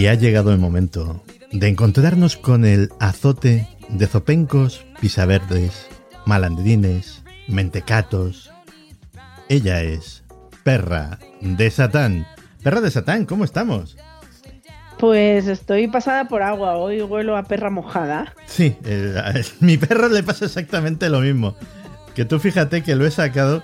Y ha llegado el momento de encontrarnos con el azote de zopencos, pisaverdes, malandrines, mentecatos. Ella es Perra de Satán. Perra de Satán, ¿cómo estamos? Pues estoy pasada por agua, hoy huelo a perra mojada. Sí, eh, a mi perro le pasa exactamente lo mismo. Que tú fíjate que lo he sacado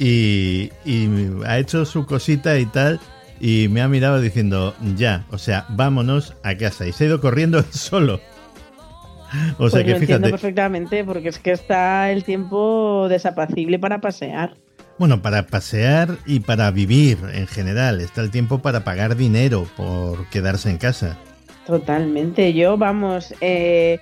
y, y ha hecho su cosita y tal y me ha mirado diciendo, ya, o sea, vámonos a casa. Y se ha ido corriendo solo. O sea pues que lo entiendo perfectamente, porque es que está el tiempo desapacible para pasear. Bueno, para pasear y para vivir en general. Está el tiempo para pagar dinero por quedarse en casa. Totalmente. Yo, vamos, eh,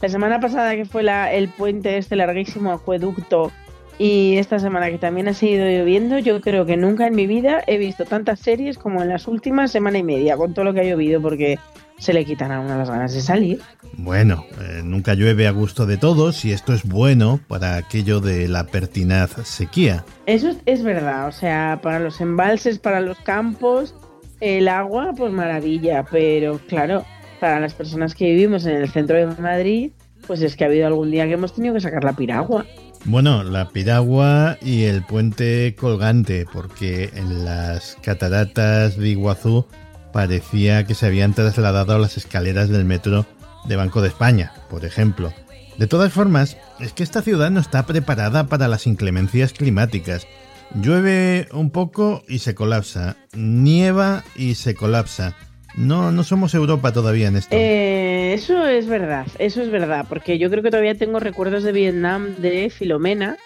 la semana pasada que fue la, el puente este larguísimo acueducto y esta semana que también ha seguido lloviendo, yo creo que nunca en mi vida he visto tantas series como en las últimas semana y media, con todo lo que ha llovido, porque se le quitan a una las ganas de salir. Bueno, eh, nunca llueve a gusto de todos y esto es bueno para aquello de la pertinaz sequía. Eso es, es verdad, o sea, para los embalses, para los campos, el agua, pues maravilla, pero claro, para las personas que vivimos en el centro de Madrid, pues es que ha habido algún día que hemos tenido que sacar la piragua. Bueno, la piragua y el puente colgante, porque en las cataratas de Iguazú parecía que se habían trasladado a las escaleras del metro de Banco de España, por ejemplo. De todas formas, es que esta ciudad no está preparada para las inclemencias climáticas. Llueve un poco y se colapsa, nieva y se colapsa. No, no somos Europa todavía en esto. Eh, eso es verdad, eso es verdad, porque yo creo que todavía tengo recuerdos de Vietnam de Filomena.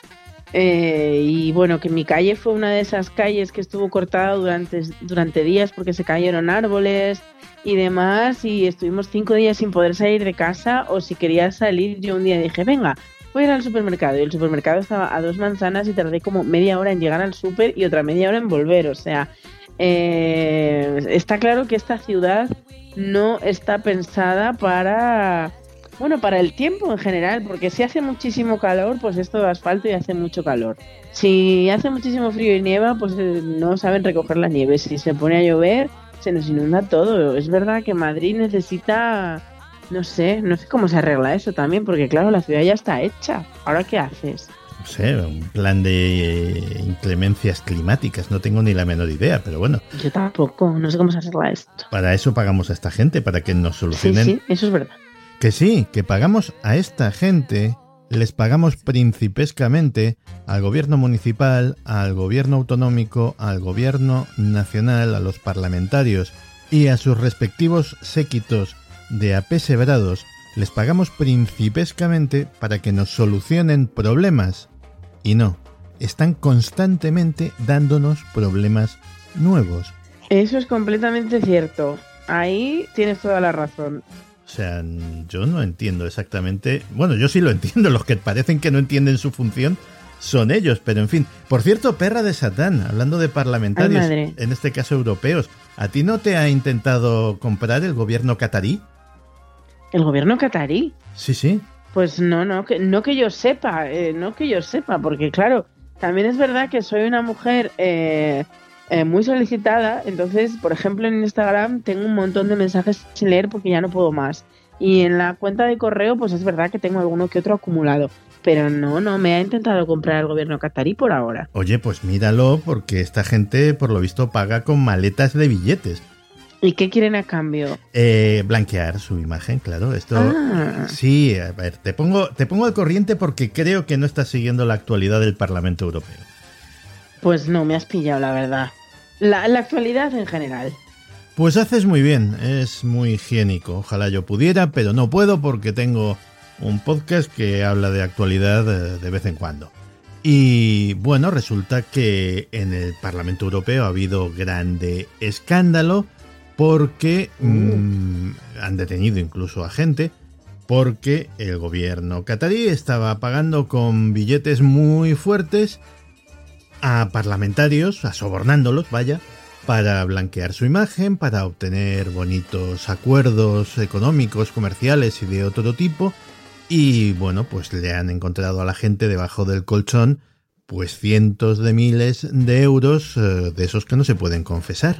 eh, y bueno, que mi calle fue una de esas calles que estuvo cortada durante, durante días porque se cayeron árboles y demás. Y estuvimos cinco días sin poder salir de casa. O si quería salir, yo un día dije, venga, voy a ir al supermercado. Y el supermercado estaba a dos manzanas y tardé como media hora en llegar al super y otra media hora en volver. O sea, eh, está claro que esta ciudad no está pensada para bueno para el tiempo en general porque si hace muchísimo calor pues es todo asfalto y hace mucho calor. Si hace muchísimo frío y nieva pues eh, no saben recoger la nieve. Si se pone a llover se nos inunda todo. Es verdad que Madrid necesita no sé no sé cómo se arregla eso también porque claro la ciudad ya está hecha. Ahora qué haces No sé, un plan de eh, inclemencias climáticas, no tengo ni la menor idea, pero bueno, yo tampoco no sé cómo se arregla esto. Para eso pagamos a esta gente, para que nos sí solucionen. sí eso es verdad. Que sí, que pagamos a esta gente, les pagamos principescamente al gobierno municipal, al gobierno autonómico, al gobierno nacional, a los parlamentarios y a sus respectivos séquitos de apesebrados, les pagamos principescamente para que nos solucionen problemas. Y no, están constantemente dándonos problemas nuevos. Eso es completamente cierto. Ahí tienes toda la razón. O sea, yo no entiendo exactamente. Bueno, yo sí lo entiendo. Los que parecen que no entienden su función son ellos. Pero en fin. Por cierto, perra de Satán, hablando de parlamentarios, Ay, en este caso europeos, ¿a ti no te ha intentado comprar el gobierno catarí? ¿El gobierno catarí? Sí, sí. Pues no, no, que, no que yo sepa, eh, no que yo sepa, porque claro, también es verdad que soy una mujer eh, eh, muy solicitada, entonces, por ejemplo, en Instagram tengo un montón de mensajes sin leer porque ya no puedo más. Y en la cuenta de correo, pues es verdad que tengo alguno que otro acumulado. Pero no, no, me ha intentado comprar el gobierno catarí por ahora. Oye, pues míralo, porque esta gente, por lo visto, paga con maletas de billetes. ¿Y qué quieren a cambio? Eh, blanquear su imagen, claro. Esto. Ah. Sí, a ver, te pongo, te pongo al corriente porque creo que no estás siguiendo la actualidad del Parlamento Europeo. Pues no, me has pillado, la verdad. La, la actualidad en general. Pues haces muy bien, es muy higiénico. Ojalá yo pudiera, pero no puedo porque tengo un podcast que habla de actualidad eh, de vez en cuando. Y bueno, resulta que en el Parlamento Europeo ha habido grande escándalo porque mm, han detenido incluso a gente porque el gobierno catarí estaba pagando con billetes muy fuertes a parlamentarios, a sobornándolos, vaya, para blanquear su imagen, para obtener bonitos acuerdos económicos, comerciales y de otro tipo. Y bueno, pues le han encontrado a la gente debajo del colchón pues cientos de miles de euros eh, de esos que no se pueden confesar.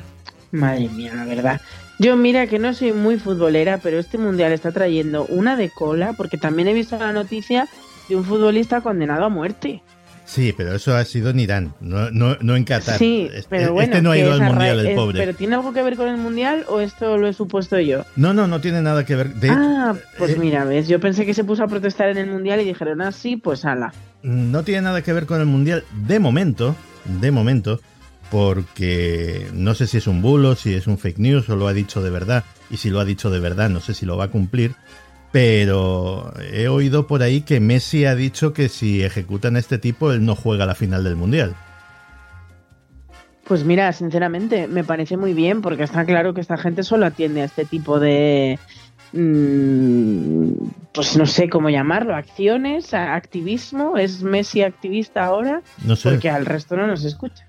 Madre mía, la verdad. Yo mira que no soy muy futbolera, pero este mundial está trayendo una de cola, porque también he visto la noticia de un futbolista condenado a muerte. Sí, pero eso ha sido en Irán, no, no, no en Qatar. Sí, Este- pero bueno. este no ha ido al mundial, el es- pobre. ¿Pero tiene algo que ver con el mundial o esto lo he supuesto yo? No, no, no tiene nada que ver. De ah, pues eh, mira, ves, yo pensé que se puso a protestar en el mundial y dijeron así, pues ala. no tiene nada que ver con el mundial de momento, de momento, porque no sé si es un bulo, si es un fake news o lo ha dicho de verdad, y si lo ha dicho de verdad no sé si lo va a cumplir, pero he oído por ahí que Messi ha dicho que si ejecutan a este tipo él no juega la final del mundial. Pues mira, sinceramente, me parece muy bien porque está claro que esta gente solo atiende a este tipo de, mm, pues no sé cómo llamarlo, acciones, activismo. ¿Es Messi activista ahora? No sé. Porque al resto no nos escucha.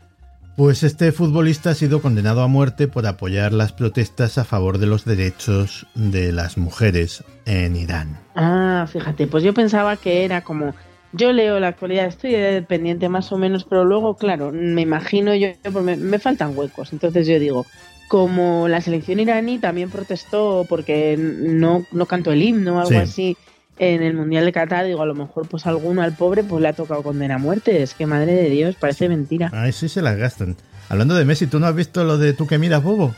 Pues este futbolista ha sido condenado a muerte por apoyar las protestas a favor de los derechos de las mujeres en Irán. Ah, fíjate, pues yo pensaba que era como... Yo leo la actualidad, estoy dependiente más o menos, pero luego, claro, me imagino yo, pues me, me faltan huecos. Entonces yo digo, como la selección iraní también protestó porque no, no cantó el himno o algo Sí. así en el Mundial de Qatar, digo, a lo mejor pues alguno al pobre pues le ha tocado condena a muerte. Es que madre de Dios, parece mentira. Ay, sí se las gastan. Hablando de Messi, ¿tú no has visto lo de tú que miras, bobo?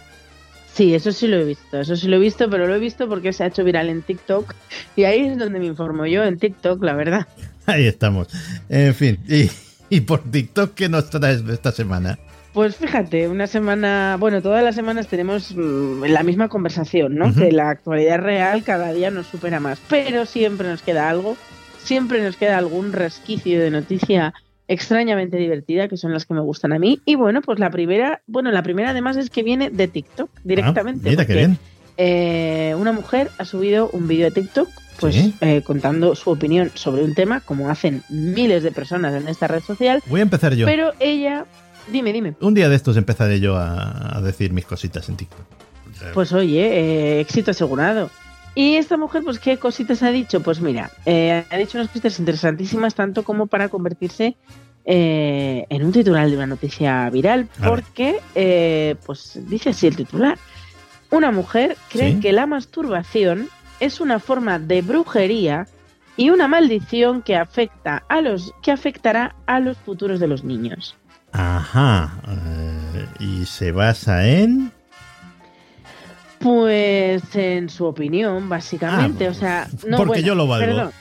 Sí, eso sí lo he visto, eso sí lo he visto, pero lo he visto porque se ha hecho viral en TikTok y ahí es donde me informo yo, en TikTok, la verdad. Ahí estamos. En fin, y, y por TikTok, ¿qué nos traes esta semana? Pues fíjate, una semana, bueno, todas las semanas tenemos mm, la misma conversación, ¿no? Ujú. Que la actualidad real cada día nos supera más, pero siempre nos queda algo, siempre nos queda algún resquicio de noticia extrañamente divertida, que son las que me gustan a mí. Y bueno, pues la primera, bueno, la primera además es que viene de TikTok directamente. Ah, mira qué bien. eh, una mujer ha subido un vídeo de TikTok pues Sí. eh, contando su opinión sobre un tema, como hacen miles de personas en esta red social, Voy a empezar yo. pero ella, dime, dime. Un día de estos empezaré yo a, a decir mis cositas en TikTok. Pues oye, eh, éxito asegurado. Y esta mujer, pues, ¿qué cositas ha dicho? Pues mira, eh, ha dicho unas cositas interesantísimas, tanto como para convertirse eh, en un titular de una noticia viral, porque, eh, pues, dice así el titular. Una mujer cree Sí. que la masturbación es una forma de brujería y una maldición que afecta a los que afectará a los futuros de los niños. Ajá. eh, y se basa en. Pues en su opinión, básicamente. Ah, o sea, no, porque bueno, yo lo valgo. perdón.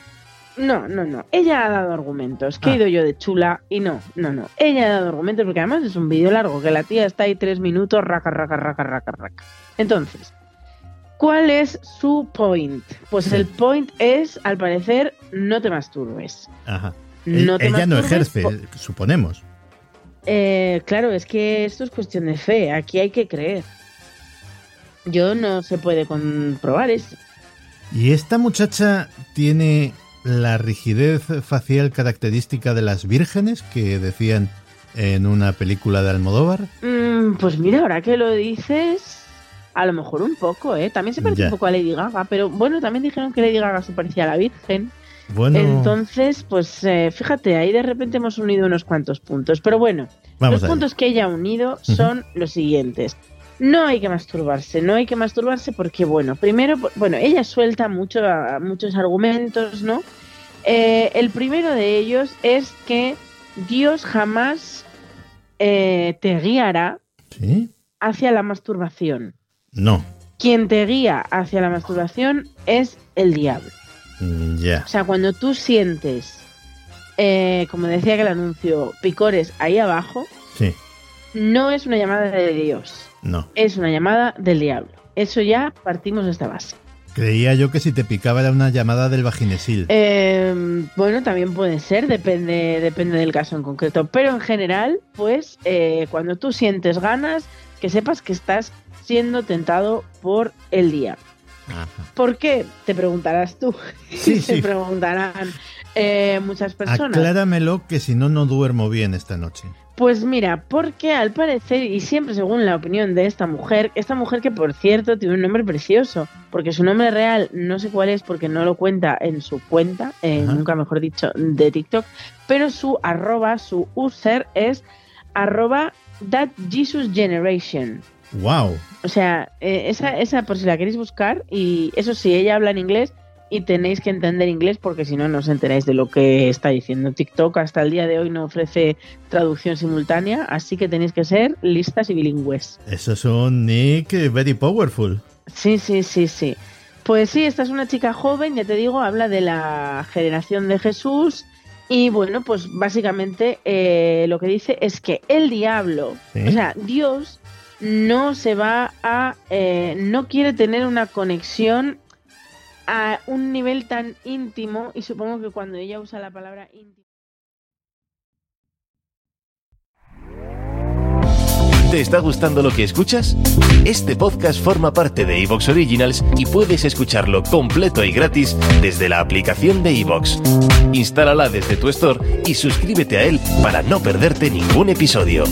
No, no, no. Ella ha dado argumentos. Que Ah. he ido yo de chula y no, no, no. Ella ha dado argumentos porque además es un vídeo largo que la tía está ahí tres minutos, raca, raca, raca, raca, raca. Entonces, ¿cuál es su point? Pues Sí. el point es, al parecer, no te masturbes. Ajá. No te Ella no ejerce, po- suponemos. Eh, claro, es que esto es cuestión de fe. Aquí hay que creer. Yo no se puede comprobar eso. ¿Y esta muchacha tiene la rigidez facial característica de las vírgenes que decían en una película de Almodóvar? Mm, pues mira, ahora que lo dices, a lo mejor un poco, ¿eh? También se parece Ya. un poco a Lady Gaga, pero bueno, también dijeron que Lady Gaga se parecía a la Virgen. Bueno, Entonces, pues eh, fíjate, ahí de repente hemos unido unos cuantos puntos. Pero bueno, vamos los puntos que ella ha unido son los siguientes. No hay que masturbarse, no hay que masturbarse porque, bueno, primero, bueno, ella suelta mucho, a- muchos argumentos, ¿no? Eh, el primero de ellos es que Dios jamás eh, te guiará ¿Sí? hacia la masturbación. No. Quien te guía hacia la masturbación es el diablo. Mm, Ya. O sea, cuando tú sientes, eh, como decía que el anuncio, picores ahí abajo, Sí. no es una llamada de Dios, No. es una llamada del diablo. Eso ya partimos de esta base. Creía yo que si te picaba era una llamada del vaginesil. Eh, bueno, también puede ser, depende, depende del caso en concreto. Pero en general, pues eh, cuando tú sientes ganas, que sepas que estás siendo tentado por el día. Ajá. ¿Por qué? Te preguntarás tú. Sí, Se sí. preguntarán eh, muchas personas. Acláramelo que si no, no duermo bien esta noche. Pues mira, porque al parecer, y siempre según la opinión de esta mujer, esta mujer que por cierto tiene un nombre precioso, porque su nombre real no sé cuál es porque no lo cuenta en su cuenta, eh, nunca mejor dicho, de TikTok, pero su arroba, su user es arroba that Jesus generation. ¡Wow! O sea, eh, esa, esa por si la queréis buscar, y eso sí, ella habla en inglés y tenéis que entender inglés porque si no, no os enteráis de lo que está diciendo. TikTok hasta el día de hoy no ofrece traducción simultánea, así que tenéis que ser listas y bilingües. Eso es un nick eh, very powerful. Sí, sí, sí, sí. Pues sí, esta es una chica joven, ya te digo, habla de la generación de Jesús y bueno, pues básicamente eh, lo que dice es que el diablo, Sí. o sea, Dios no se va a, eh, no quiere tener una conexión a un nivel tan íntimo y supongo que cuando ella usa la palabra íntimo. ¿Te está gustando lo que escuchas? Este podcast forma parte de Evox Originals y puedes escucharlo completo y gratis desde la aplicación de Evox. Instálala desde tu store y suscríbete a él para no perderte ningún episodio.